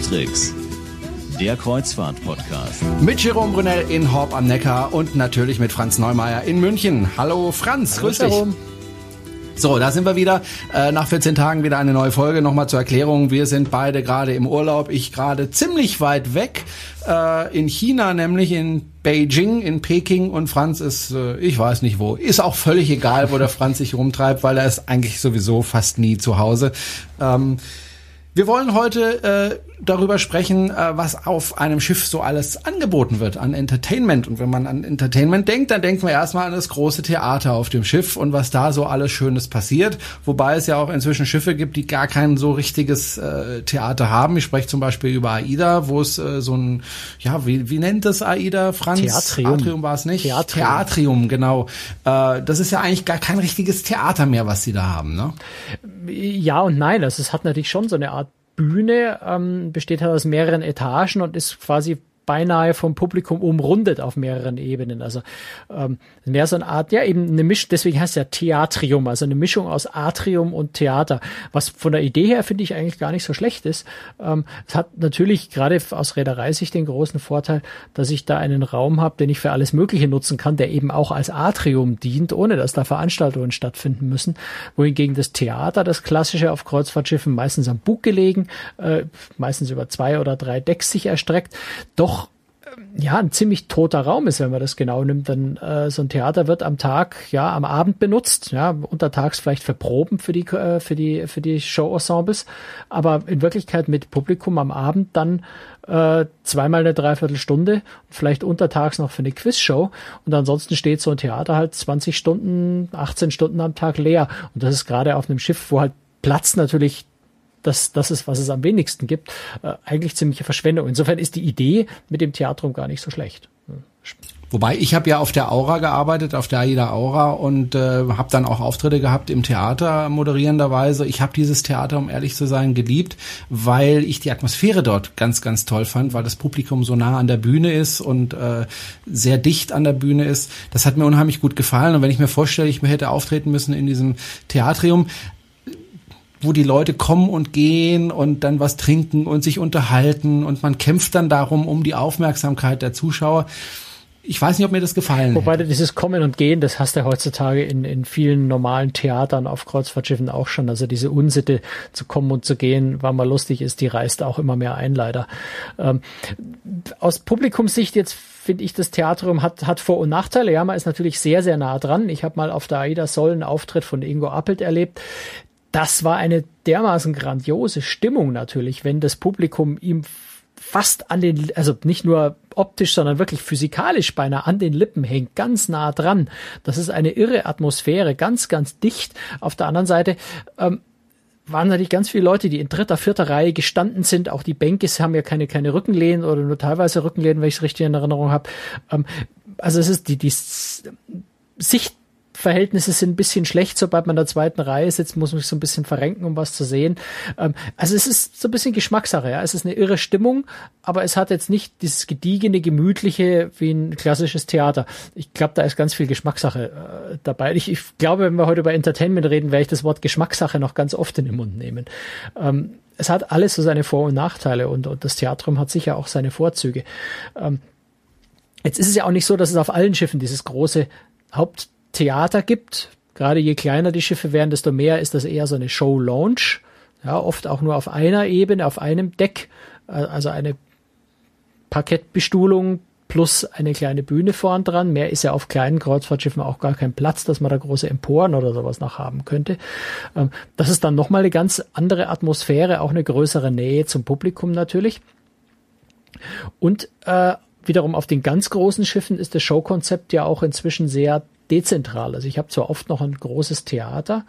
Tricks, der Kreuzfahrt-Podcast. Mit Jerome Brunel in Horb am Neckar und natürlich mit Franz Neumeier in München. Hallo Franz, Hallo, grüß dich. Jerome. So, da sind wir wieder. Äh, nach 14 Tagen wieder eine neue Folge. Nochmal zur Erklärung. Wir sind beide gerade im Urlaub. Ich gerade ziemlich weit weg. Äh, in China, nämlich in Beijing, in Peking. Und Franz ist, äh, ich weiß nicht wo. Ist auch völlig egal, wo der Franz sich rumtreibt, weil er ist eigentlich sowieso fast nie zu Hause. Ähm, wir wollen heute darüber sprechen, äh, was auf einem Schiff so alles angeboten wird an Entertainment. Und wenn man an Entertainment denkt, dann denken wir erstmal an das große Theater auf dem Schiff und was da so alles Schönes passiert. Wobei es ja auch inzwischen Schiffe gibt, die gar kein so richtiges äh, Theater haben. Ich spreche zum Beispiel über AIDA, wo es äh, so ein, ja, wie, wie nennt es AIDA, Franz? Theatrium. Atrium war es nicht? Theatrium. Theatrium, genau. Äh, das ist ja eigentlich gar kein richtiges Theater mehr, was sie da haben, ne? Ja und nein. Also es hat natürlich schon so eine Art Bühne, ähm, besteht halt aus mehreren Etagen und ist quasi beinahe vom Publikum umrundet auf mehreren Ebenen. Also ähm, mehr so eine Art, ja eben eine Mischung, deswegen heißt es ja Theatrium, also eine Mischung aus Atrium und Theater, was von der Idee her finde ich eigentlich gar nicht so schlecht ist. Ähm, es hat natürlich gerade aus Reedereisicht den großen Vorteil, dass ich da einen Raum habe, den ich für alles Mögliche nutzen kann, der eben auch als Atrium dient, ohne dass da Veranstaltungen stattfinden müssen. Wohingegen das Theater, das klassische auf Kreuzfahrtschiffen, meistens am Bug gelegen, äh, meistens über zwei oder drei Decks sich erstreckt, doch ja, ein ziemlich toter Raum ist, wenn man das genau nimmt. Denn äh, so ein Theater wird am Tag, ja, am Abend benutzt, ja, untertags vielleicht für Proben für die, äh, für die, für die Show-Ensembles, aber in Wirklichkeit mit Publikum am Abend dann äh, zweimal eine Dreiviertelstunde, vielleicht untertags noch für eine Quizshow und ansonsten steht so ein Theater halt 20 Stunden, 18 Stunden am Tag leer. Und das ist gerade auf einem Schiff, wo halt Platz natürlich das, das ist, was es am wenigsten gibt, äh, eigentlich ziemliche Verschwendung. Insofern ist die Idee mit dem Theatrum gar nicht so schlecht. Wobei ich habe ja auf der Aura gearbeitet, auf der AIDA Aura und äh, habe dann auch Auftritte gehabt im Theater moderierenderweise. Ich habe dieses Theater, um ehrlich zu sein, geliebt, weil ich die Atmosphäre dort ganz, ganz toll fand, weil das Publikum so nah an der Bühne ist und äh, sehr dicht an der Bühne ist. Das hat mir unheimlich gut gefallen. Und wenn ich mir vorstelle, ich hätte auftreten müssen in diesem Theatrium, wo die Leute kommen und gehen und dann was trinken und sich unterhalten und man kämpft dann darum um die Aufmerksamkeit der Zuschauer. Ich weiß nicht, ob mir das gefallen Wobei hätte. dieses Kommen und Gehen, das hast du heutzutage in, in vielen normalen Theatern auf Kreuzfahrtschiffen auch schon. Also diese Unsitte zu kommen und zu gehen, weil man lustig ist, die reißt auch immer mehr ein, leider. Ähm, aus Publikumssicht jetzt finde ich, das Theatrium hat, hat Vor- und Nachteile. Ja, man ist natürlich sehr, sehr nah dran. Ich habe mal auf der AIDA Soll einen Auftritt von Ingo Appelt erlebt das war eine dermaßen grandiose Stimmung natürlich, wenn das Publikum ihm fast an den, also nicht nur optisch, sondern wirklich physikalisch beinahe an den Lippen hängt, ganz nah dran. Das ist eine irre Atmosphäre, ganz, ganz dicht. Auf der anderen Seite ähm, waren natürlich ganz viele Leute, die in dritter, vierter Reihe gestanden sind. Auch die Bänke haben ja keine, keine Rückenlehnen oder nur teilweise Rückenlehnen, wenn ich es richtig in Erinnerung habe. Ähm, also es ist die, die Sicht Verhältnisse sind ein bisschen schlecht, sobald man in der zweiten Reihe sitzt, muss man sich so ein bisschen verrenken, um was zu sehen. Ähm, also es ist so ein bisschen Geschmackssache, ja. Es ist eine irre Stimmung, aber es hat jetzt nicht dieses gediegene, gemütliche wie ein klassisches Theater. Ich glaube, da ist ganz viel Geschmackssache äh, dabei. Ich, ich, glaube, wenn wir heute über Entertainment reden, werde ich das Wort Geschmackssache noch ganz oft in den Mund nehmen. Ähm, es hat alles so seine Vor- und Nachteile und, und das Theatrum hat sicher auch seine Vorzüge. Ähm, jetzt ist es ja auch nicht so, dass es auf allen Schiffen dieses große Haupt Theater gibt. Gerade je kleiner die Schiffe werden, desto mehr ist das eher so eine Show-Launch. Ja, oft auch nur auf einer Ebene, auf einem Deck. Also eine Parkettbestuhlung plus eine kleine Bühne vorn dran. Mehr ist ja auf kleinen Kreuzfahrtschiffen auch gar kein Platz, dass man da große Emporen oder sowas noch haben könnte. Das ist dann nochmal eine ganz andere Atmosphäre, auch eine größere Nähe zum Publikum natürlich. Und äh, wiederum auf den ganz großen Schiffen ist das Showkonzept ja auch inzwischen sehr dezentral. Also ich habe zwar oft noch ein großes Theater,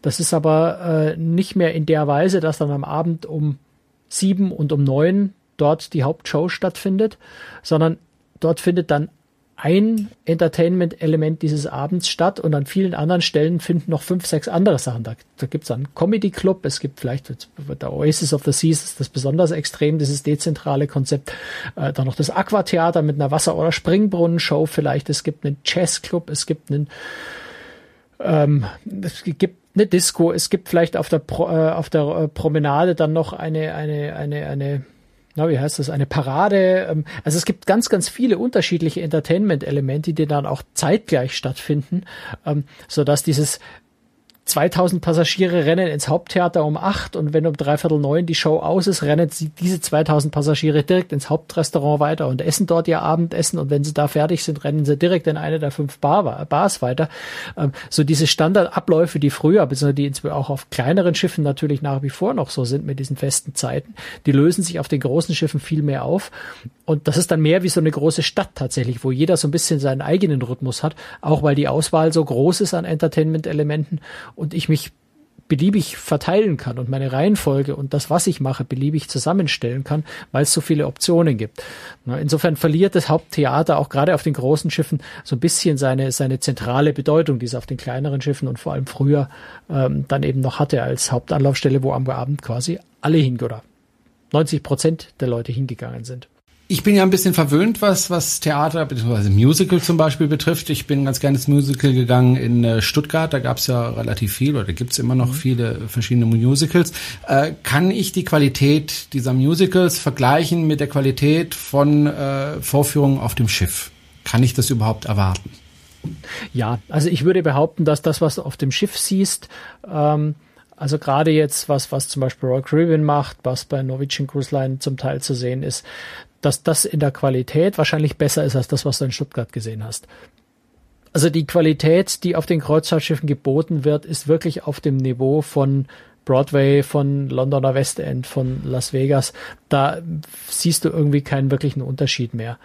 das ist aber äh, nicht mehr in der Weise, dass dann am Abend um sieben und um neun dort die Hauptshow stattfindet, sondern dort findet dann ein Entertainment-Element dieses Abends statt und an vielen anderen Stellen finden noch fünf, sechs andere Sachen. Da, da gibt es einen Comedy-Club, es gibt vielleicht der Oasis of the Seas, ist das besonders extrem, dieses dezentrale Konzept. Äh, dann noch das Aquatheater mit einer Wasser- oder Springbrunnen-Show vielleicht. Es gibt einen Jazz-Club, es gibt einen ähm, es gibt eine Disco, es gibt vielleicht auf der Pro, äh, auf der äh, Promenade dann noch eine eine eine eine na, wie heißt das, eine Parade. Ähm, also es gibt ganz, ganz viele unterschiedliche Entertainment-Elemente, die dann auch zeitgleich stattfinden, ähm, so dass dieses 2000 Passagiere rennen ins Haupttheater um acht und wenn um dreiviertel neun die Show aus ist, rennen sie diese 2000 Passagiere direkt ins Hauptrestaurant weiter und essen dort ihr Abendessen und wenn sie da fertig sind, rennen sie direkt in eine der fünf Bar, Bars weiter. Ähm, so diese Standardabläufe, die früher, beziehungsweise die auch auf kleineren Schiffen natürlich nach wie vor noch so sind mit diesen festen Zeiten, die lösen sich auf den großen Schiffen viel mehr auf und das ist dann mehr wie so eine große Stadt tatsächlich, wo jeder so ein bisschen seinen eigenen Rhythmus hat, auch weil die Auswahl so groß ist an Entertainment-Elementen und ich mich beliebig verteilen kann und meine Reihenfolge und das, was ich mache, beliebig zusammenstellen kann, weil es so viele Optionen gibt. Insofern verliert das Haupttheater auch gerade auf den großen Schiffen so ein bisschen seine, seine zentrale Bedeutung, die es auf den kleineren Schiffen und vor allem früher ähm, dann eben noch hatte als Hauptanlaufstelle, wo am Abend quasi alle hingehen oder 90 Prozent der Leute hingegangen sind. Ich bin ja ein bisschen verwöhnt, was, was Theater bzw. Musical zum Beispiel betrifft. Ich bin ganz gerne ins Musical gegangen in äh, Stuttgart. Da gab es ja relativ viel oder gibt es immer noch mhm. viele verschiedene Musicals. Äh, kann ich die Qualität dieser Musicals vergleichen mit der Qualität von äh, Vorführungen auf dem Schiff? Kann ich das überhaupt erwarten? Ja, also ich würde behaupten, dass das, was du auf dem Schiff siehst, ähm, also gerade jetzt, was, was zum Beispiel Royal Caribbean macht, was bei Norwegian Cruise Line zum Teil zu sehen ist, dass das in der Qualität wahrscheinlich besser ist als das, was du in Stuttgart gesehen hast. Also die Qualität, die auf den Kreuzfahrtschiffen geboten wird, ist wirklich auf dem Niveau von Broadway, von Londoner West End, von Las Vegas. Da siehst du irgendwie keinen wirklichen Unterschied mehr.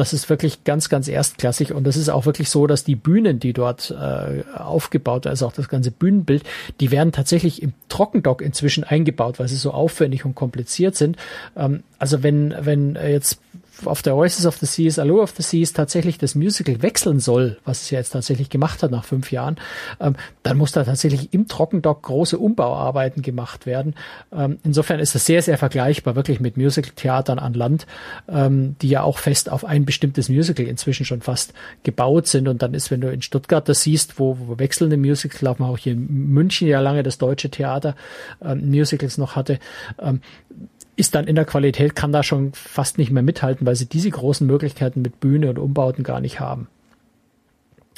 Das ist wirklich ganz, ganz erstklassig und das ist auch wirklich so, dass die Bühnen, die dort äh, aufgebaut, also auch das ganze Bühnenbild, die werden tatsächlich im Trockendock inzwischen eingebaut, weil sie so aufwendig und kompliziert sind. Ähm, also wenn, wenn jetzt auf der Oasis of the Seas, Allure of the Seas tatsächlich das Musical wechseln soll, was es ja jetzt tatsächlich gemacht hat nach fünf Jahren, ähm, dann muss da tatsächlich im Trockendock große Umbauarbeiten gemacht werden. Ähm, insofern ist das sehr, sehr vergleichbar wirklich mit Musical-Theatern an Land, ähm, die ja auch fest auf ein bestimmtes Musical inzwischen schon fast gebaut sind. Und dann ist, wenn du in Stuttgart das siehst, wo, wo wechselnde Musicals laufen, auch hier in München ja lange das deutsche Theater ähm, Musicals noch hatte, ähm, ist dann in der Qualität, kann da schon fast nicht mehr mithalten, weil sie diese großen Möglichkeiten mit Bühne und Umbauten gar nicht haben.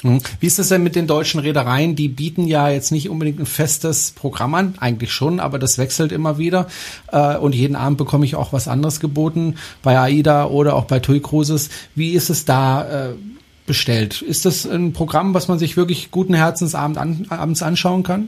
Mhm. Wie ist das denn mit den deutschen Reedereien? Die bieten ja jetzt nicht unbedingt ein festes Programm an, eigentlich schon, aber das wechselt immer wieder. Äh, und jeden Abend bekomme ich auch was anderes geboten, bei AIDA oder auch bei TUI Cruises. Wie ist es da äh, bestellt? Ist das ein Programm, was man sich wirklich guten Herzens abends anschauen kann?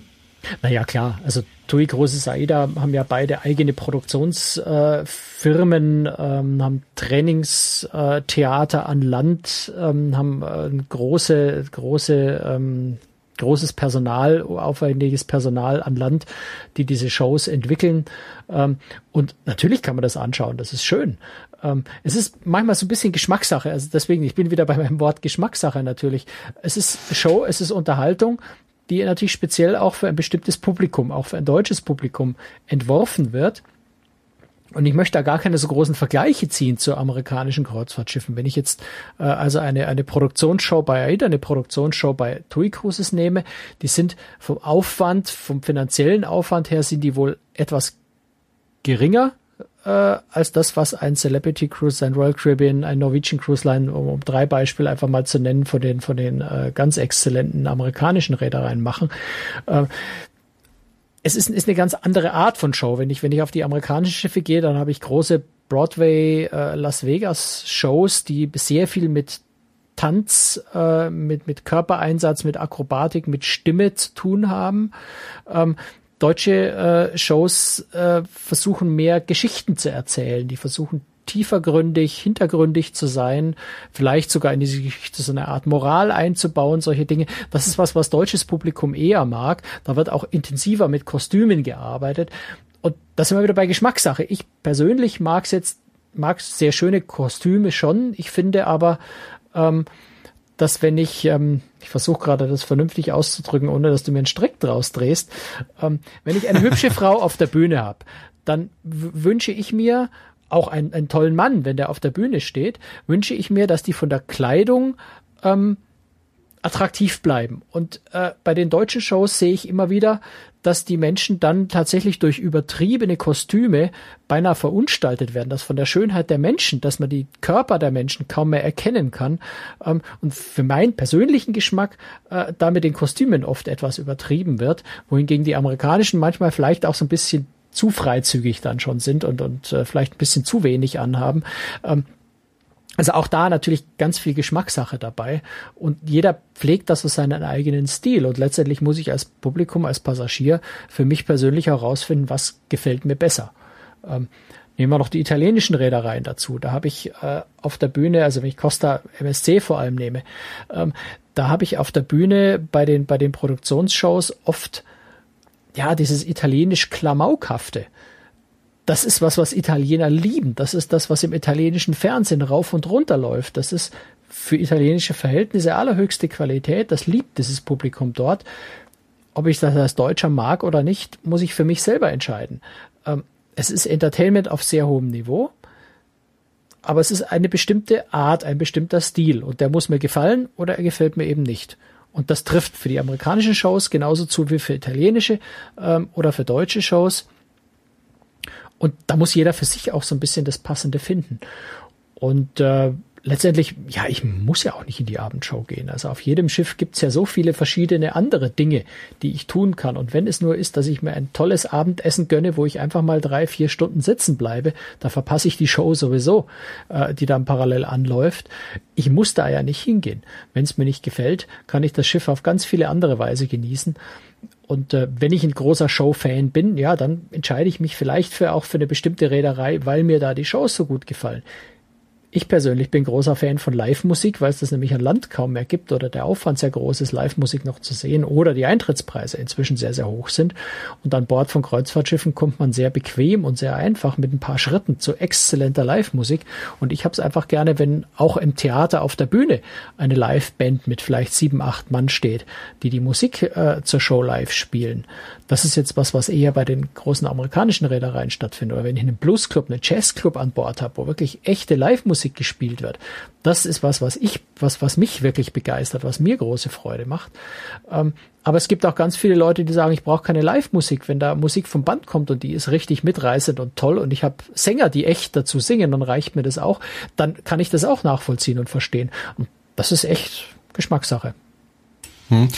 Naja, klar. Also TUI Großes AIDA haben ja beide eigene Produktionsfirmen, äh, ähm, haben Trainingstheater an Land, ähm, haben äh, große, große, ähm, großes Personal, aufwendiges Personal an Land, die diese Shows entwickeln. Ähm, und natürlich kann man das anschauen, das ist schön. Ähm, es ist manchmal so ein bisschen Geschmackssache, also deswegen, ich bin wieder bei meinem Wort Geschmackssache natürlich. Es ist Show, es ist Unterhaltung die natürlich speziell auch für ein bestimmtes Publikum, auch für ein deutsches Publikum entworfen wird. Und ich möchte da gar keine so großen Vergleiche ziehen zu amerikanischen Kreuzfahrtschiffen. Wenn ich jetzt äh, also eine, eine Produktionsshow bei AIDA, eine Produktionsshow bei TUI Cruises nehme, die sind vom Aufwand, vom finanziellen Aufwand her sind die wohl etwas geringer äh, als das, was ein Celebrity Cruise, ein Royal Caribbean, ein Norwegian Cruise Line, um, um drei Beispiele einfach mal zu nennen, von den, von den äh, ganz exzellenten amerikanischen Reedereien machen. Äh, es ist, ist eine ganz andere Art von Show. Wenn ich, wenn ich auf die amerikanischen Schiffe gehe, dann habe ich große Broadway äh, Las Vegas Shows, die sehr viel mit Tanz, äh, mit, mit Körpereinsatz, mit Akrobatik, mit Stimme zu tun haben. Ähm, deutsche äh, Shows äh, versuchen mehr Geschichten zu erzählen. Die versuchen tiefergründig, hintergründig zu sein, vielleicht sogar in diese Geschichte so eine Art Moral einzubauen, solche Dinge. Das ist was, was deutsches Publikum eher mag. Da wird auch intensiver mit Kostümen gearbeitet. Und das sind wir wieder bei Geschmackssache. Ich persönlich mag es jetzt, mag sehr schöne Kostüme schon. Ich finde aber, ähm, dass wenn ich, ähm, ich versuche gerade das vernünftig auszudrücken, ohne dass du mir einen Strick draus drehst, ähm, wenn ich eine hübsche Frau auf der Bühne habe, dann wünsche ich mir auch einen, einen tollen Mann, wenn der auf der Bühne steht, wünsche ich mir, dass die von der Kleidung ähm, attraktiv bleiben. Und äh, bei den deutschen Shows sehe ich immer wieder, dass die Menschen dann tatsächlich durch übertriebene Kostüme beinahe verunstaltet werden, dass von der Schönheit der Menschen, dass man die Körper der Menschen kaum mehr erkennen kann. Ähm, und für meinen persönlichen Geschmack äh, da mit den Kostümen oft etwas übertrieben wird, wohingegen die amerikanischen manchmal vielleicht auch so ein bisschen zu freizügig dann schon sind und, und äh, vielleicht ein bisschen zu wenig anhaben. Ähm, also auch da natürlich ganz viel Geschmackssache dabei und jeder pflegt das aus seinen eigenen Stil und letztendlich muss ich als Publikum, als Passagier für mich persönlich herausfinden, was gefällt mir besser. Ähm, nehmen wir noch die italienischen Reedereien dazu. Da habe ich äh, auf der Bühne, also wenn ich Costa MSC vor allem nehme, ähm, da habe ich auf der Bühne bei den bei den Produktionsshows oft ja dieses italienisch klamaukhafte das ist was, was Italiener lieben. Das ist das, was im italienischen Fernsehen rauf und runter läuft. Das ist für italienische Verhältnisse allerhöchste Qualität. Das liebt dieses Publikum dort. Ob ich das als Deutscher mag oder nicht, muss ich für mich selber entscheiden. Ähm, es ist Entertainment auf sehr hohem Niveau, aber es ist eine bestimmte Art, ein bestimmter Stil und der muss mir gefallen oder er gefällt mir eben nicht. Und das trifft für die amerikanischen Shows genauso zu wie für italienische ähm, oder für deutsche Shows. Und da muss jeder für sich auch so ein bisschen das Passende finden. Und äh, letztendlich, ja, ich muss ja auch nicht in die Abendshow gehen. Also auf jedem Schiff gibt's ja so viele verschiedene andere Dinge, die ich tun kann. Und wenn es nur ist, dass ich mir ein tolles Abendessen gönne, wo ich einfach mal drei, vier Stunden sitzen bleibe, da verpasse ich die Show sowieso, äh, die dann parallel anläuft. Ich muss da ja nicht hingehen. Wenn es mir nicht gefällt, kann ich das Schiff auf ganz viele andere Weise genießen. Und äh, wenn ich ein großer Show-Fan bin, ja, dann entscheide ich mich vielleicht für auch für eine bestimmte Reederei, weil mir da die Shows so gut gefallen. Ich persönlich bin großer Fan von Live-Musik, weil es das nämlich an Land kaum mehr gibt oder der Aufwand sehr groß ist, Live-Musik noch zu sehen oder die Eintrittspreise inzwischen sehr, sehr hoch sind. Und an Bord von Kreuzfahrtschiffen kommt man sehr bequem und sehr einfach mit ein paar Schritten zu exzellenter Live-Musik. Und ich habe es einfach gerne, wenn auch im Theater auf der Bühne eine Live-Band mit vielleicht sieben, acht Mann steht, die die Musik äh, zur Show live spielen. Das ist jetzt was, was eher bei den großen amerikanischen Reedereien stattfindet. Oder wenn ich einen Bluesclub, einen Jazzclub an Bord habe, wo wirklich echte Live-Musik gespielt wird. Das ist was, was ich, was, was mich wirklich begeistert, was mir große Freude macht. Ähm, aber es gibt auch ganz viele Leute, die sagen, ich brauche keine Live-Musik. Wenn da Musik vom Band kommt und die ist richtig mitreißend und toll und ich habe Sänger, die echt dazu singen, dann reicht mir das auch. Dann kann ich das auch nachvollziehen und verstehen. Und das ist echt Geschmackssache. Hm.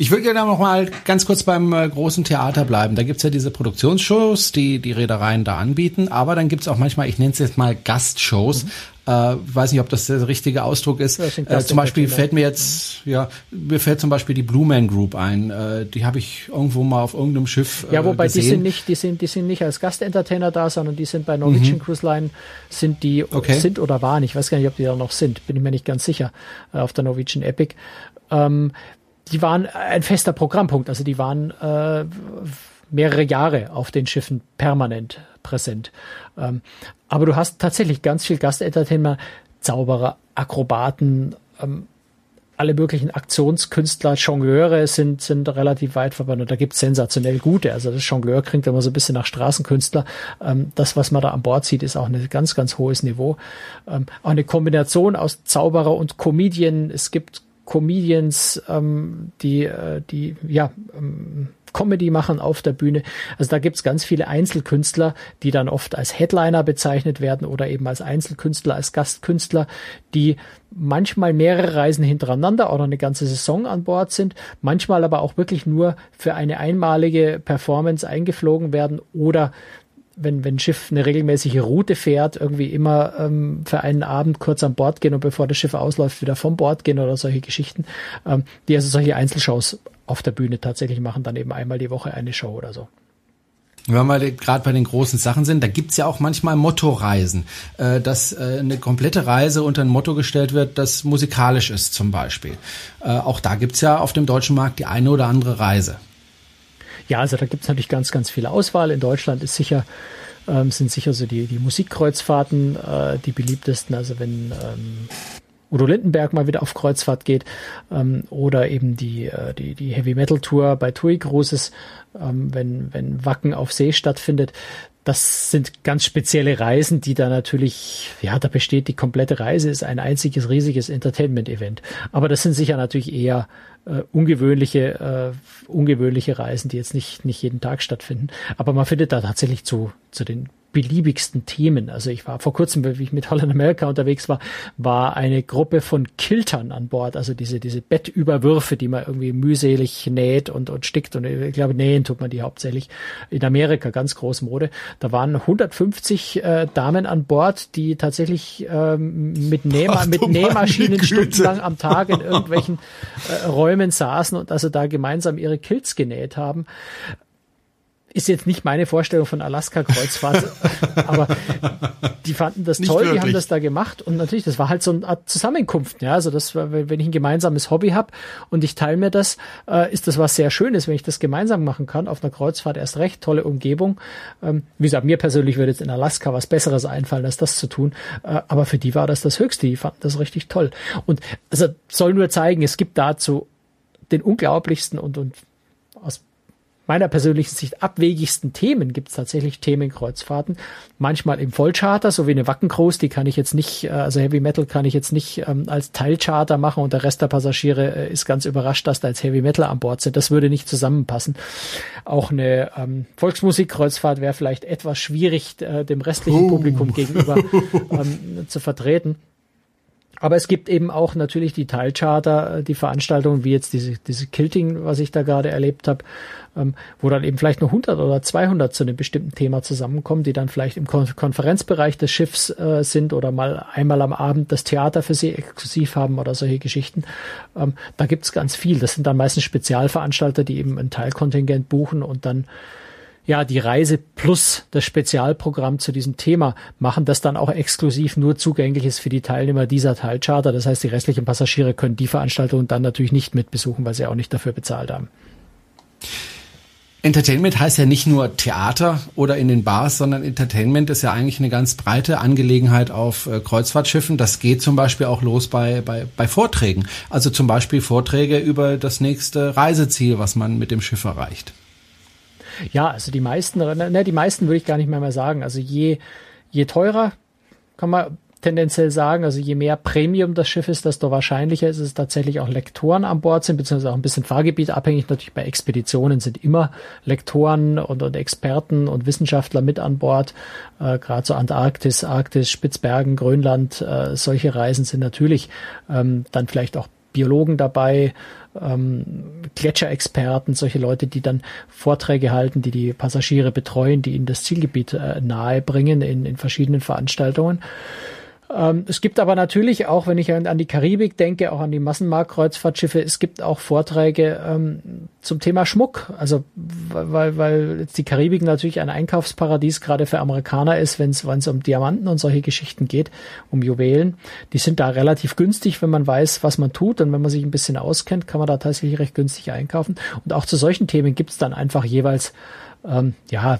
Ich würde gerne noch mal ganz kurz beim äh, großen Theater bleiben. Da gibt's ja diese Produktionsshows, die die Reedereien da anbieten, aber dann gibt's auch manchmal, ich nenne es jetzt mal Gastshows. Mhm. Äh, weiß nicht, ob das der richtige Ausdruck ist. Äh, zum Beispiel fällt mir jetzt, ja, mir fällt zum Beispiel die Blue Man Group ein. Äh, die habe ich irgendwo mal auf irgendeinem Schiff äh, Ja, wobei gesehen. die sind nicht, die sind, die sind nicht als Gastentertainer da, sondern die sind bei Norwegian mhm. Cruise Line, sind die, okay. sind oder waren, ich weiß gar nicht, ob die da noch sind, bin ich mir nicht ganz sicher, äh, auf der Norwegian Epic. Ähm, die waren ein fester Programmpunkt, also die waren äh, mehrere Jahre auf den Schiffen permanent präsent. Ähm, aber du hast tatsächlich ganz viel Gastentertainment, Zauberer, Akrobaten, ähm, alle möglichen Aktionskünstler, Jongleure sind, sind relativ weit verbrannt und da gibt's sensationell gute. Also das Jongleur klingt immer so ein bisschen nach Straßenkünstler. Ähm, das, was man da an Bord sieht, ist auch ein ganz, ganz hohes Niveau. Ähm, auch eine Kombination aus Zauberer und Comedian. Es gibt Comedians, ähm, die, äh, die ja ähm, Comedy machen auf der Bühne. Also da gibt's ganz viele Einzelkünstler, die dann oft als Headliner bezeichnet werden oder eben als Einzelkünstler, als Gastkünstler, die manchmal mehrere Reisen hintereinander oder eine ganze Saison an Bord sind, manchmal aber auch wirklich nur für eine einmalige Performance eingeflogen werden oder wenn, wenn ein Schiff eine regelmäßige Route fährt, irgendwie immer ähm, für einen Abend kurz an Bord gehen und bevor das Schiff ausläuft, wieder vom Bord gehen oder solche Geschichten, ähm, die also solche Einzelshows auf der Bühne tatsächlich machen, dann eben einmal die Woche eine Show oder so. Wenn wir gerade bei den großen Sachen sind, da gibt's ja auch manchmal Mottoreisen, äh, dass äh, eine komplette Reise unter ein Motto gestellt wird, das musikalisch ist zum Beispiel. Äh, auch da gibt's ja auf dem deutschen Markt die eine oder andere Reise. Ja, also da gibt es natürlich ganz, ganz viel Auswahl. In Deutschland ist sicher, ähm, sind sicher so die, die Musikkreuzfahrten äh, die beliebtesten. Also wenn ähm, Udo Lindenberg mal wieder auf Kreuzfahrt geht ähm, oder eben die, äh, die, die Heavy Metal Tour bei TUI Cruises, ähm, wenn, wenn Wacken auf See stattfindet, das sind ganz spezielle Reisen, die da natürlich, ja, da besteht die komplette Reise, ist ein einziges riesiges Entertainment-Event. Aber das sind sicher natürlich eher äh, ungewöhnliche, äh, ungewöhnliche Reisen, die jetzt nicht, nicht jeden Tag stattfinden. Aber man findet da tatsächlich zu, zu den beliebigsten Themen. Also ich war vor kurzem, wie ich mit Holland America unterwegs war, war eine Gruppe von Kiltern an Bord, also diese, diese Bettüberwürfe, die man irgendwie mühselig näht und, und stickt. Und ich glaube, nähen tut man die hauptsächlich. In Amerika ganz groß Mode. Da waren 150 äh, Damen an Bord, die tatsächlich ähm, mit, Nähma Ach, mit Nähmaschinen stundenlang am Tag in irgendwelchen äh, Räumen saßen und also da gemeinsam ihre Kilts genäht haben ist jetzt nicht meine Vorstellung von Alaska-Kreuzfahrt, aber die fanden das nicht toll, wirklich. die haben das da gemacht und natürlich, das war halt so eine Art Zusammenkunft, ja, also das, wenn ich ein gemeinsames Hobby habe und ich teile mir das, äh, ist das was sehr Schönes, wenn ich das gemeinsam machen kann, auf einer Kreuzfahrt erst recht, tolle Umgebung. Ähm, wie gesagt, mir persönlich würde jetzt in Alaska was Besseres einfallen, als das zu tun, äh, aber für die war das das Höchste, die fanden das richtig toll. Und also soll nur zeigen, es gibt dazu den unglaublichsten und, und meiner persönlichen Sicht abwegigsten Themen gibt es tatsächlich Themenkreuzfahrten. Manchmal im Vollcharter, so wie eine Wackencruise, die kann ich jetzt nicht, äh, also Heavy Metal kann ich jetzt nicht ähm, als Teilcharter machen und der Rest der Passagiere äh, ist ganz überrascht, dass da jetzt Heavy Metal an Bord sind. Das würde nicht zusammenpassen. Auch eine ähm, Volksmusikkreuzfahrt wäre vielleicht etwas schwierig, äh, dem restlichen oh. Publikum gegenüber ähm, zu vertreten. Aber es gibt eben auch natürlich die Teilcharter, äh, die Veranstaltungen, wie jetzt diese, diese Kilting, was ich da gerade erlebt habe, ähm, wo dann eben vielleicht nur 100 oder 200 zu einem bestimmten Thema zusammenkommen, die dann vielleicht im Kon Konferenzbereich des Schiffs äh, sind oder mal einmal am Abend das Theater für sie exklusiv haben oder solche Geschichten. Ähm, da gibt's ganz viel. Das sind dann meistens Spezialveranstalter, die eben ein Teilkontingent buchen und dann ja, die Reise plus das Spezialprogramm zu diesem Thema machen, das dann auch exklusiv nur zugänglich ist für die Teilnehmer dieser Teilcharter. Das heißt, die restlichen Passagiere können die Veranstaltung dann natürlich nicht mitbesuchen, weil sie auch nicht dafür bezahlt haben. Entertainment heißt ja nicht nur Theater oder in den Bars, sondern Entertainment ist ja eigentlich eine ganz breite Angelegenheit auf äh, Kreuzfahrtschiffen. Das geht zum Beispiel auch los bei, bei, bei Vorträgen. Also zum Beispiel Vorträge über das nächste Reiseziel, was man mit dem Schiff erreicht. Ja, also die meisten, ne, die meisten würde ich gar nicht mehr mal sagen. Also je, je teurer kann man tendenziell sagen, also je mehr Premium das Schiff ist, desto wahrscheinlicher ist es tatsächlich auch Lektoren an Bord sind, beziehungsweise auch ein bisschen Fahrgebiet abhängig. Natürlich bei Expeditionen sind immer Lektoren und, und Experten und Wissenschaftler mit an Bord. Äh, Gerade so Antarktis, Arktis, Spitzbergen, Grönland, äh, solche Reisen sind natürlich ähm, dann vielleicht auch Biologen dabei, ähm, Gletscherexperten, solche Leute, die dann Vorträge halten, die die Passagiere betreuen, die ihnen das Zielgebiet äh, nahe bringen in, in verschiedenen Veranstaltungen. Ähm, es gibt aber natürlich auch, wenn ich an, an, die Karibik denke, auch an die Massenmarktkreuzfahrtschiffe, es gibt auch Vorträge ähm, zum Thema Schmuck. Also weil, weil jetzt die Karibik natürlich ein Einkaufsparadies gerade für Amerikaner ist, wenn es um Diamanten und solche Geschichten geht, um Juwelen. Die sind da relativ günstig, wenn man weiß, was man tut und wenn man sich ein bisschen auskennt, kann man da tatsächlich recht günstig einkaufen. Und auch zu solchen Themen gibt es dann einfach jeweils ähm, ja,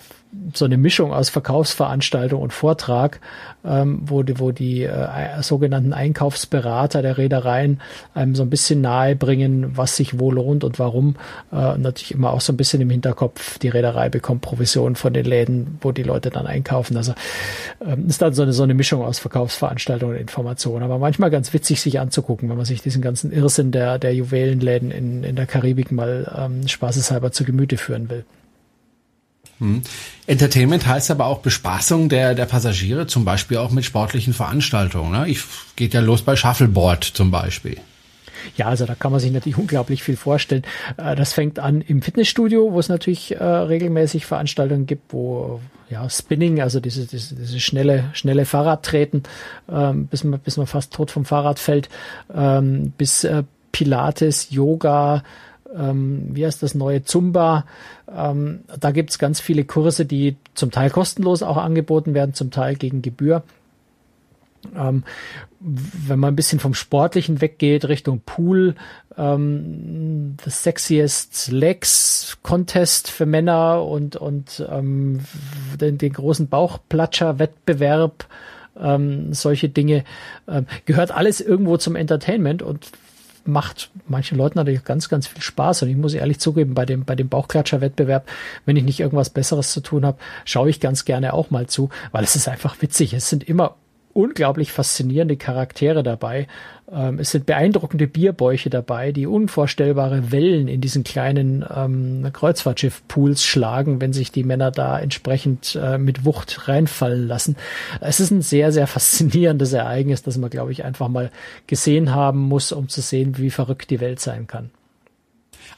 so eine Mischung aus Verkaufsveranstaltung und Vortrag, ähm, wo die, wo die äh, sogenannten Einkaufsberater der Reedereien einem so ein bisschen nahe bringen, was sich wo lohnt und warum. Äh, und natürlich immer auch so ein bisschen im Hinterkopf, die Reederei bekommt Provision von den Läden, wo die Leute dann einkaufen. Also ähm, ist dann so eine, so eine Mischung aus Verkaufsveranstaltung und Information. Aber manchmal ganz witzig, sich anzugucken, wenn man sich diesen ganzen Irrsinn der, der Juwelenläden in, in der Karibik mal ähm, spaßeshalber zu Gemüte führen will. Hm. Entertainment heißt aber auch Bespaßung der, der Passagiere, zum Beispiel auch mit sportlichen Veranstaltungen. Ne? Ich geht ja los bei Shuffleboard zum Beispiel. Ja, also da kann man sich natürlich unglaublich viel vorstellen. Äh, das fängt an im Fitnessstudio, wo es natürlich äh, regelmäßig Veranstaltungen gibt, wo ja Spinning, also diese, diese, diese schnelle schnelle Fahrradtreten, ähm, bis man bis man fast tot vom Fahrrad fällt, ähm, bis äh, Pilates, Yoga, ähm, wie heißt das neue Zumba. Ähm, da gibt's ganz viele Kurse, die zum Teil kostenlos auch angeboten werden, zum Teil gegen Gebühr. Ähm, wenn man ein bisschen vom Sportlichen weggeht, Richtung Pool, ähm, das Sexiest Legs Contest für Männer und, und ähm, den, den großen Bauchplatscher-Wettbewerb, ähm, solche Dinge, ähm, gehört alles irgendwo zum Entertainment und macht manchen Leuten natürlich ganz, ganz viel Spaß. Und ich muss ehrlich zugeben, bei dem, bei dem Bauchklatscher-Wettbewerb, wenn ich nicht irgendwas Besseres zu tun habe, schaue ich ganz gerne auch mal zu, weil es ist einfach witzig. Es sind immer unglaublich faszinierende Charaktere dabei. Ähm, es sind beeindruckende Bierbäuche dabei, die unvorstellbare Wellen in diesen kleinen ähm, Kreuzfahrtschiff-Pools schlagen, wenn sich die Männer da entsprechend äh, mit Wucht reinfallen lassen. Es ist ein sehr, sehr faszinierendes Ereignis, das man, glaube ich, einfach mal gesehen haben muss, um zu sehen, wie verrückt die Welt sein kann.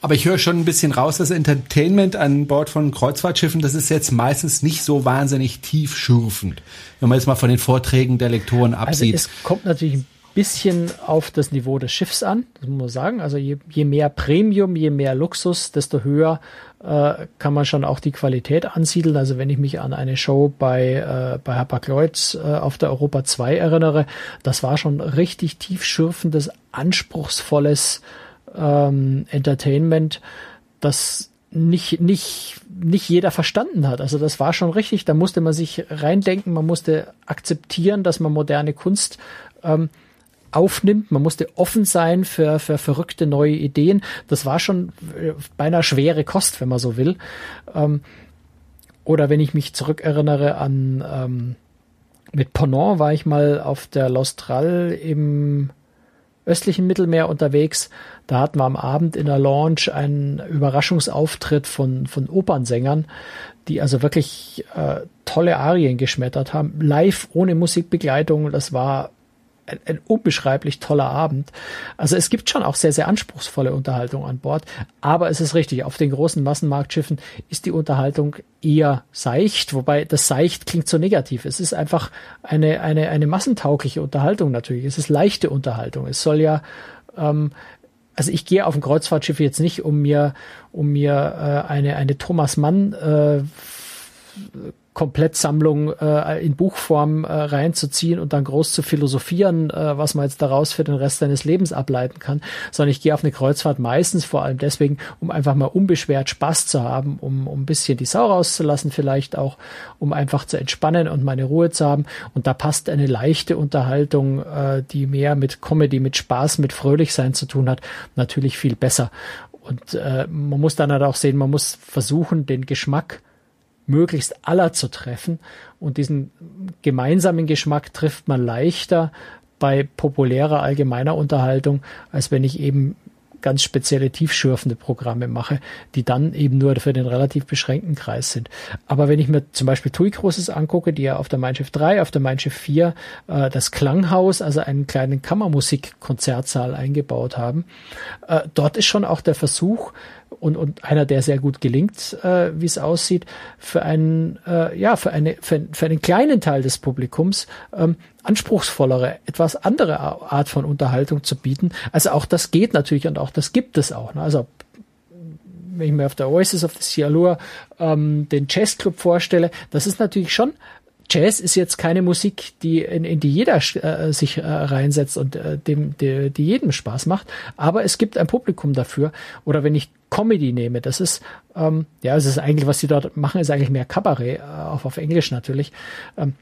Aber ich höre schon ein bisschen raus, das Entertainment an Bord von Kreuzfahrtschiffen, das ist jetzt meistens nicht so wahnsinnig tiefschürfend, wenn man jetzt mal von den Vorträgen der Lektoren also absieht. Also es kommt natürlich ein bisschen auf das Niveau des Schiffs an, das muss man sagen. Also je, je mehr Premium, je mehr Luxus, desto höher äh, kann man schon auch die Qualität ansiedeln. Also wenn ich mich an eine Show bei, äh, bei Hapag-Lloyd äh, auf der Europa 2 erinnere, das war schon richtig tiefschürfendes, anspruchsvolles ähm, Entertainment, das nicht, nicht, nicht jeder verstanden hat. Also das war schon richtig, da musste man sich reindenken, man musste akzeptieren, dass man moderne Kunst ähm, aufnimmt. Man musste offen sein für, für verrückte neue Ideen. Das war schon äh, beinahe schwere Kost, wenn man so will. Ähm, oder wenn ich mich zurückerinnere an ähm, mit Ponant war ich mal auf der Lostral im östlichen Mittelmeer unterwegs. Da hatten wir am Abend in der Lounge einen Überraschungsauftritt von, von Opernsängern, die also wirklich äh, tolle Arien geschmettert haben, live ohne Musikbegleitung. Das war ein, ein unbeschreiblich toller Abend. Also es gibt schon auch sehr, sehr anspruchsvolle Unterhaltung an Bord. Aber es ist richtig, auf den großen Massenmarktschiffen ist die Unterhaltung eher seicht, wobei das seicht klingt so negativ. Es ist einfach eine, eine, eine massentaugliche Unterhaltung natürlich. Es ist leichte Unterhaltung. Es soll ja, ähm, also ich gehe auf ein Kreuzfahrtschiff jetzt nicht, um mir, um mir äh, eine, eine Thomas Mann äh, Komplettsammlung äh, in Buchform äh, reinzuziehen und dann groß zu philosophieren, äh, was man jetzt daraus für den Rest seines Lebens ableiten kann, sondern ich gehe auf eine Kreuzfahrt meistens vor allem deswegen, um einfach mal unbeschwert Spaß zu haben, um, um ein bisschen die Sau rauszulassen vielleicht auch, um einfach zu entspannen und meine Ruhe zu haben. Und da passt eine leichte Unterhaltung, äh, die mehr mit Comedy, mit Spaß, mit Fröhlichsein zu tun hat, natürlich viel besser. Und äh, man muss dann halt auch sehen, man muss versuchen, den Geschmack möglichst aller zu treffen. Und diesen gemeinsamen Geschmack trifft man leichter bei populärer allgemeiner Unterhaltung, als wenn ich eben ganz spezielle tiefschürfende Programme mache, die dann eben nur für den relativ beschränkten Kreis sind. Aber wenn ich mir zum Beispiel TUI Cruises angucke, die ja auf der Mein Schiff 3, auf der Mein Schiff 4 äh, das Klanghaus, also einen kleinen Kammermusikkonzertsaal eingebaut haben, äh, dort ist schon auch der Versuch, und, und einer, der sehr gut gelingt, äh, wie es aussieht, für einen, äh, ja, für eine, für, für einen kleinen Teil des Publikums ähm, anspruchsvollere, etwas andere Art von Unterhaltung zu bieten. Also auch das geht natürlich und auch das gibt es auch. Ne? Also wenn ich mir auf der Oasis of the Sea Allure ähm, den Jazzclub vorstelle, das ist natürlich schon Jazz ist jetzt keine Musik, die in, in die jeder äh, sich äh, reinsetzt und äh, dem die, die jedem Spaß macht, aber es gibt ein Publikum dafür. Oder wenn ich Comedy nehme, das ist ähm, ja, es ist eigentlich was sie dort machen, ist eigentlich mehr Kabarett, äh, auch auf Englisch natürlich. Ähm,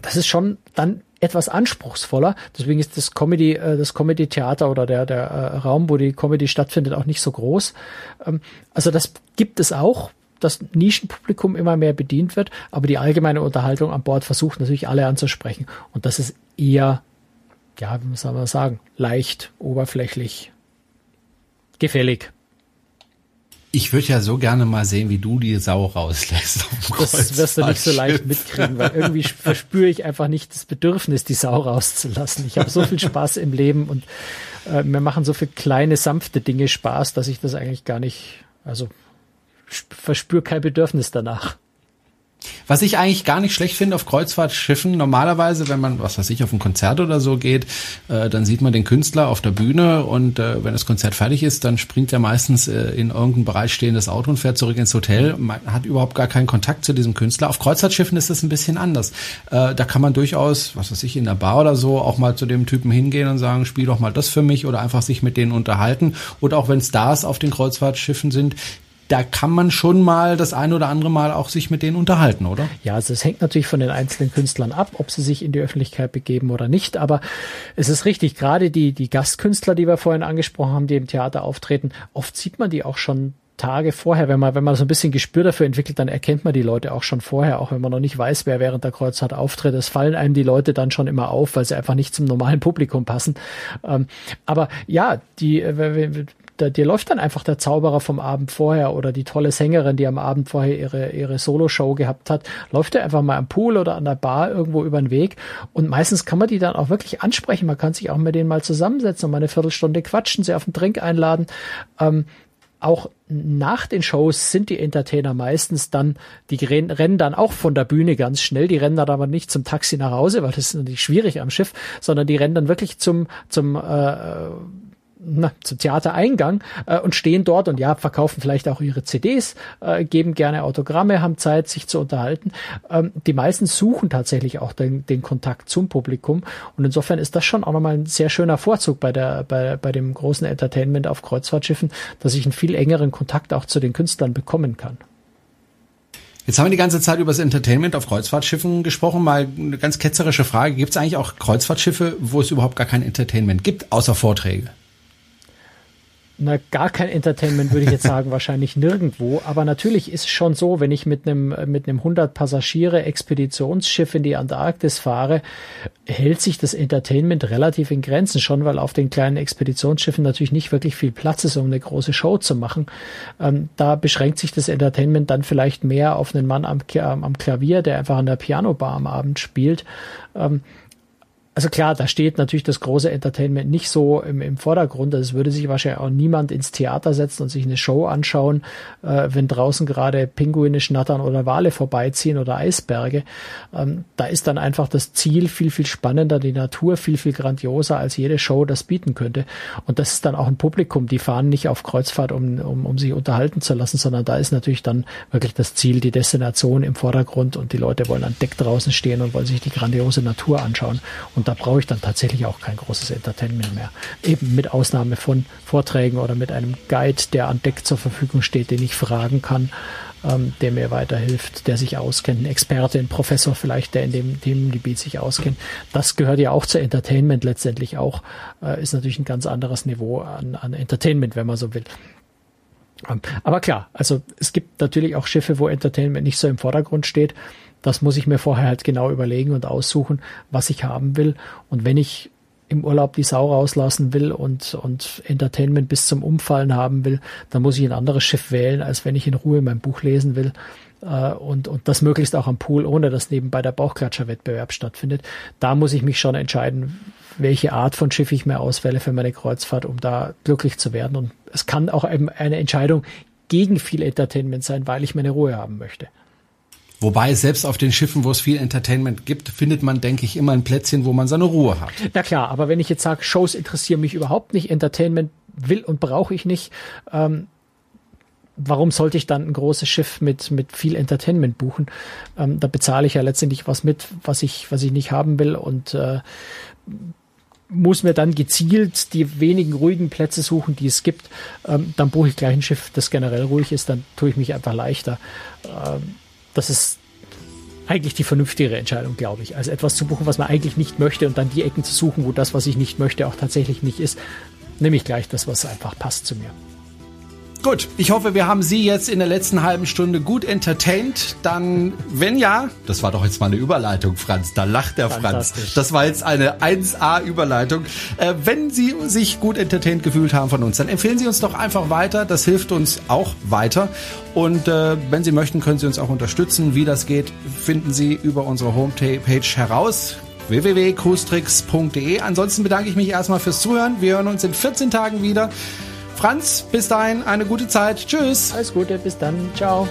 das ist schon dann etwas anspruchsvoller. Deswegen ist das Comedy, äh, das Comedy-Theater oder der, der äh, Raum, wo die Comedy stattfindet, auch nicht so groß. Ähm, also das gibt es auch das Nischenpublikum immer mehr bedient wird, aber die allgemeine Unterhaltung an Bord versucht natürlich alle anzusprechen. Und das ist eher, ja, wie soll man sagen, leicht, oberflächlich, gefällig. Ich würde ja so gerne mal sehen, wie du die Sau rauslässt. das wirst du nicht so leicht mitkriegen, weil irgendwie verspüre ich einfach nicht das Bedürfnis, die Sau rauszulassen. Ich habe so viel Spaß im Leben und äh, mir machen so viele kleine, sanfte Dinge Spaß, dass ich das eigentlich gar nicht, also verspüre kein Bedürfnis danach. Was ich eigentlich gar nicht schlecht finde auf Kreuzfahrtschiffen, normalerweise, wenn man, was weiß ich, auf ein Konzert oder so geht, äh, dann sieht man den Künstler auf der Bühne und äh, wenn das Konzert fertig ist, dann springt er meistens äh, in irgendein bereitstehendes Auto und fährt zurück ins Hotel. Man hat überhaupt gar keinen Kontakt zu diesem Künstler. Auf Kreuzfahrtschiffen ist das ein bisschen anders. Äh, da kann man durchaus, was weiß ich, in der Bar oder so auch mal zu dem Typen hingehen und sagen, spiel doch mal das für mich oder einfach sich mit denen unterhalten. Oder auch wenn Stars auf den Kreuzfahrtschiffen sind, da kann man schon mal das ein oder andere Mal auch sich mit denen unterhalten, oder? Ja, also es hängt natürlich von den einzelnen Künstlern ab, ob sie sich in die Öffentlichkeit begeben oder nicht. Aber es ist richtig, gerade die, die Gastkünstler, die wir vorhin angesprochen haben, die im Theater auftreten, oft sieht man die auch schon Tage vorher, wenn man, wenn man so ein bisschen Gespür dafür entwickelt, dann erkennt man die Leute auch schon vorher, auch wenn man noch nicht weiß, wer während der Kreuzfahrt auftritt. Es fallen einem die Leute dann schon immer auf, weil sie einfach nicht zum normalen Publikum passen. Ähm, aber ja, die, äh, da, dir läuft dann einfach der Zauberer vom Abend vorher oder die tolle Sängerin, die am Abend vorher ihre, ihre Solo-Show gehabt hat, läuft er einfach mal am Pool oder an der Bar irgendwo über den Weg. Und meistens kann man die dann auch wirklich ansprechen. Man kann sich auch mit denen mal zusammensetzen und mal eine Viertelstunde quatschen, sie auf einen Drink einladen. Ähm, auch nach den Shows sind die Entertainer meistens dann, die rennen dann auch von der Bühne ganz schnell, die rennen dann aber nicht zum Taxi nach Hause, weil das ist natürlich schwierig am Schiff, sondern die rennen dann wirklich zum, zum äh, na, zum Theatereingang äh, und stehen dort und ja, verkaufen vielleicht auch ihre CDs, äh, geben gerne Autogramme, haben Zeit, sich zu unterhalten. Ähm, die meisten suchen tatsächlich auch den, den Kontakt zum Publikum und insofern ist das schon auch nochmal ein sehr schöner Vorzug bei der, bei, bei dem großen Entertainment auf Kreuzfahrtschiffen, dass ich einen viel engeren Kontakt auch zu den Künstlern bekommen kann. Jetzt haben wir die ganze Zeit über das Entertainment auf Kreuzfahrtschiffen gesprochen. Mal eine ganz ketzerische Frage. Gibt es eigentlich auch Kreuzfahrtschiffe, wo es überhaupt gar kein Entertainment gibt, außer Vorträge? Na, gar kein Entertainment würde ich jetzt sagen, wahrscheinlich nirgendwo. Aber natürlich ist es schon so, wenn ich mit einem, mit einem 100 Passagiere Expeditionsschiff in die Antarktis fahre, hält sich das Entertainment relativ in Grenzen schon, weil auf den kleinen Expeditionsschiffen natürlich nicht wirklich viel Platz ist, um eine große Show zu machen. Ähm, da beschränkt sich das Entertainment dann vielleicht mehr auf einen Mann am, am Klavier, der einfach an der Pianobar am Abend spielt. Ähm, also klar, da steht natürlich das große Entertainment nicht so im, im Vordergrund. Also es würde sich wahrscheinlich auch niemand ins Theater setzen und sich eine Show anschauen, äh, wenn draußen gerade Pinguine schnattern oder Wale vorbeiziehen oder Eisberge. Ähm, da ist dann einfach das Ziel viel, viel spannender, die Natur viel, viel grandioser, als jede Show das bieten könnte. Und das ist dann auch ein Publikum, die fahren nicht auf Kreuzfahrt, um, um, um sich unterhalten zu lassen, sondern da ist natürlich dann wirklich das Ziel, die Destination im Vordergrund und die Leute wollen an Deck draußen stehen und wollen sich die grandiose Natur anschauen. Und da brauche ich dann tatsächlich auch kein großes Entertainment mehr. Eben mit Ausnahme von Vorträgen oder mit einem Guide, der an Deck zur Verfügung steht, den ich fragen kann, ähm, der mir weiterhilft, der sich auskennt, ein Experte, ein Professor vielleicht, der in dem Themengebiet sich auskennt. Das gehört ja auch zu Entertainment letztendlich auch, äh, ist natürlich ein ganz anderes Niveau an, an Entertainment, wenn man so will. Ähm, aber klar, also es gibt natürlich auch Schiffe, wo Entertainment nicht so im Vordergrund steht. Das muss ich mir vorher halt genau überlegen und aussuchen, was ich haben will. Und wenn ich im Urlaub die Sau rauslassen will und, und Entertainment bis zum Umfallen haben will, dann muss ich ein anderes Schiff wählen, als wenn ich in Ruhe mein Buch lesen will. Äh, und, und das möglichst auch am Pool, ohne dass nebenbei der Bauchklatscherwettbewerb stattfindet. Da muss ich mich schon entscheiden, welche Art von Schiff ich mir auswähle für meine Kreuzfahrt, um da glücklich zu werden. Und es kann auch eben eine Entscheidung gegen viel Entertainment sein, weil ich meine Ruhe haben möchte. Wobei selbst auf den Schiffen, wo es viel Entertainment gibt, findet man, denke ich, immer ein Plätzchen, wo man seine Ruhe hat. Na klar, aber wenn ich jetzt sage, Shows interessieren mich überhaupt nicht, Entertainment will und brauche ich nicht, ähm, warum sollte ich dann ein großes Schiff mit, mit viel Entertainment buchen? Ähm, da bezahle ich ja letztendlich was mit, was ich, was ich nicht haben will und äh, muss mir dann gezielt die wenigen ruhigen Plätze suchen, die es gibt. Ähm, dann buche ich gleich ein Schiff, das generell ruhig ist, dann tue ich mich einfach leichter. Ähm, das ist eigentlich die vernünftigere Entscheidung, glaube ich, als etwas zu buchen, was man eigentlich nicht möchte und dann die Ecken zu suchen, wo das, was ich nicht möchte, auch tatsächlich nicht ist. Nehme ich gleich das, was einfach passt zu mir. Gut, ich hoffe, wir haben Sie jetzt in der letzten halben Stunde gut entertained. Dann, wenn ja, das war doch jetzt mal eine Überleitung, Franz. Da lacht der Franz. Das war jetzt eine 1A-Überleitung. Äh, wenn Sie sich gut entertained gefühlt haben von uns, dann empfehlen Sie uns doch einfach weiter. Das hilft uns auch weiter. Und äh, wenn Sie möchten, können Sie uns auch unterstützen. Wie das geht, finden Sie über unsere Homepage heraus www.cruestricks.de. Ansonsten bedanke ich mich erstmal fürs Zuhören. Wir hören uns in 14 Tagen wieder. Franz, bis dahin eine gute Zeit. Tschüss. Alles Gute, bis dann. Ciao.